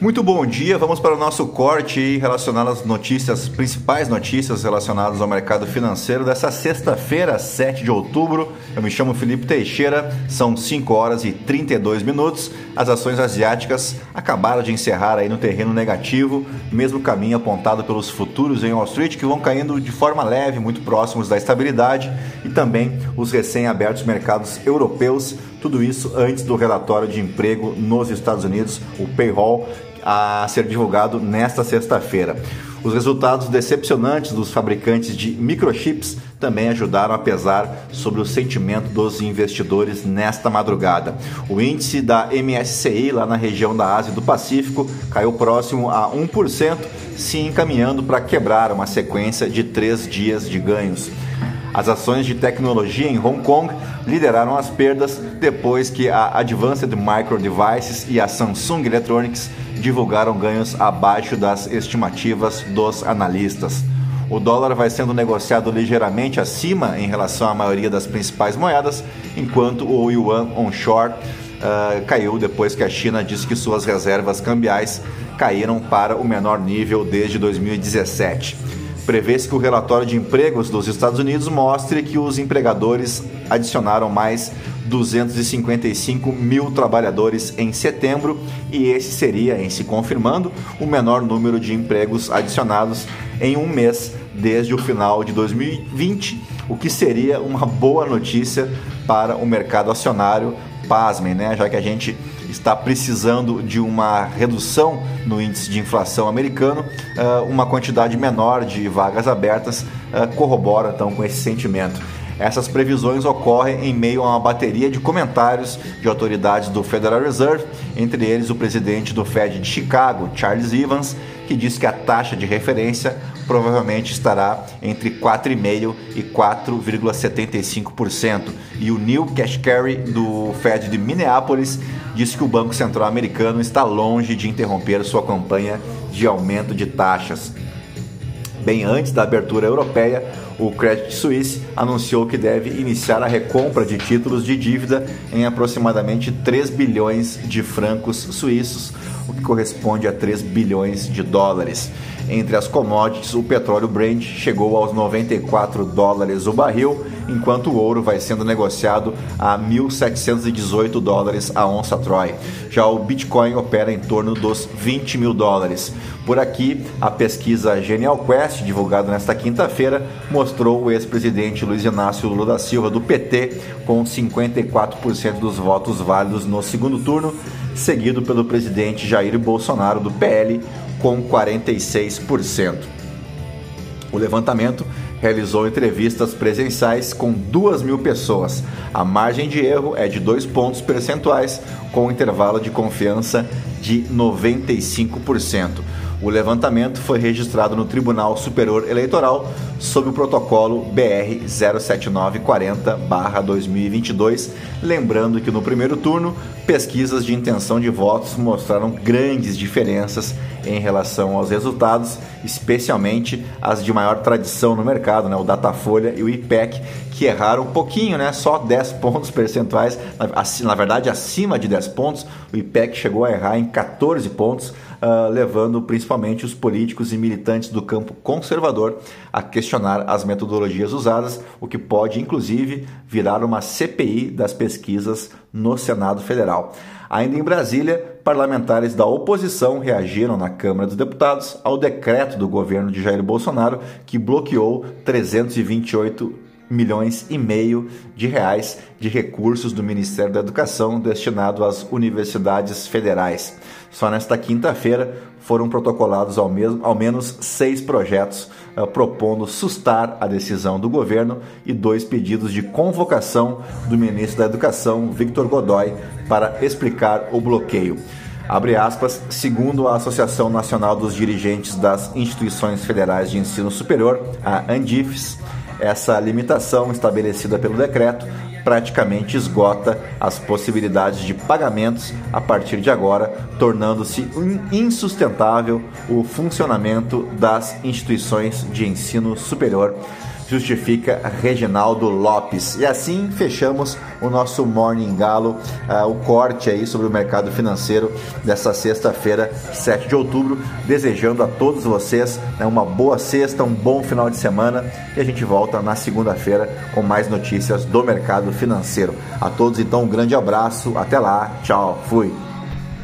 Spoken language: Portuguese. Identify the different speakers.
Speaker 1: Muito bom dia, vamos para o nosso corte relacionado às notícias, principais notícias relacionadas ao mercado financeiro dessa sexta-feira, 7 de outubro. Eu me chamo Felipe Teixeira, são 5 horas e 32 minutos. As ações asiáticas acabaram de encerrar aí no terreno negativo, mesmo caminho apontado pelos futuros em Wall Street, que vão caindo de forma leve, muito próximos da estabilidade, e também os recém-abertos mercados europeus, tudo isso antes do relatório de emprego nos Estados Unidos, o payroll, a ser divulgado nesta sexta-feira. Os resultados decepcionantes dos fabricantes de microchips também ajudaram a pesar sobre o sentimento dos investidores nesta madrugada. O índice da MSCI lá na região da Ásia e do Pacífico caiu próximo a 1%, se encaminhando para quebrar uma sequência de três dias de ganhos. As ações de tecnologia em Hong Kong lideraram as perdas depois que a Advanced Micro Devices e a Samsung Electronics divulgaram ganhos abaixo das estimativas dos analistas. O dólar vai sendo negociado ligeiramente acima em relação à maioria das principais moedas, enquanto o yuan onshore uh, caiu depois que a China disse que suas reservas cambiais caíram para o menor nível desde 2017. Prevê-se que o relatório de empregos dos Estados Unidos mostre que os empregadores adicionaram mais 255 mil trabalhadores em setembro e esse seria, em se confirmando, o menor número de empregos adicionados em um mês desde o final de 2020, o que seria uma boa notícia para o mercado acionário. Pasmem, né? Já que a gente está precisando de uma redução no índice de inflação americano, eh, uma quantidade menor de vagas abertas eh, corrobora então com esse sentimento. Essas previsões ocorrem em meio a uma bateria de comentários de autoridades do Federal Reserve, entre eles o presidente do Fed de Chicago, Charles Evans, que diz que a taxa de referência provavelmente estará entre 4,5% e 4,75%. E o Neil Kashkari, do Fed de Minneapolis, disse que o Banco Central americano está longe de interromper sua campanha de aumento de taxas. Bem antes da abertura europeia, o Credit Suisse anunciou que deve iniciar a recompra de títulos de dívida em aproximadamente 3 bilhões de francos suíços, o que corresponde a 3 bilhões de dólares. Entre as commodities, o petróleo Brent chegou aos 94 dólares o barril, enquanto o ouro vai sendo negociado a 1.718 dólares a onça Troy. Já o Bitcoin opera em torno dos 20 mil dólares. Por aqui, a pesquisa Genial Quest, divulgada nesta quinta-feira, mostrou o ex-presidente Luiz Inácio Lula da Silva, do PT, com 54% dos votos válidos no segundo turno, seguido pelo presidente Jair Bolsonaro, do PL, com 46%. O levantamento realizou entrevistas presenciais com 2 mil pessoas. A margem de erro é de 2 pontos percentuais, com um intervalo de confiança de 95%. O levantamento foi registrado no Tribunal Superior Eleitoral sob o protocolo BR 07940-2022, lembrando que no primeiro turno, pesquisas de intenção de votos mostraram grandes diferenças em relação aos resultados, especialmente as de maior tradição no mercado, né, o Datafolha e o IPEC, que erraram um pouquinho, né, só 10 pontos percentuais, na, verdade acima de 10 pontos, o IPEC chegou a errar em 14 pontos, uh, levando principalmente os políticos e militantes do campo conservador a questionar as metodologias usadas, o que pode inclusive virar uma CPI das pesquisas no Senado Federal. Ainda em Brasília, parlamentares da oposição reagiram na Câmara dos Deputados ao decreto do governo de Jair Bolsonaro que bloqueou 328 milhões e meio de reais de recursos do Ministério da Educação destinado às universidades federais. Só nesta quinta-feira foram protocolados ao, mesmo, ao menos seis projetos uh, propondo sustar a decisão do governo e dois pedidos de convocação do ministro da Educação, Victor Godoy, para explicar o bloqueio. Abre aspas, segundo a Associação Nacional dos Dirigentes das Instituições Federais de Ensino Superior, a ANDIFES, essa limitação estabelecida pelo decreto praticamente esgota as possibilidades de pagamentos a partir de agora, tornando-se insustentável o funcionamento das instituições de ensino superior. Justifica Reginaldo Lopes. E assim fechamos o nosso Morning Galo, uh, o corte aí sobre o mercado financeiro dessa sexta-feira, 7 de outubro. Desejando a todos vocês né, uma boa sexta, um bom final de semana e a gente volta na segunda-feira com mais notícias do mercado financeiro. A todos, então, um grande abraço, até lá, tchau, fui.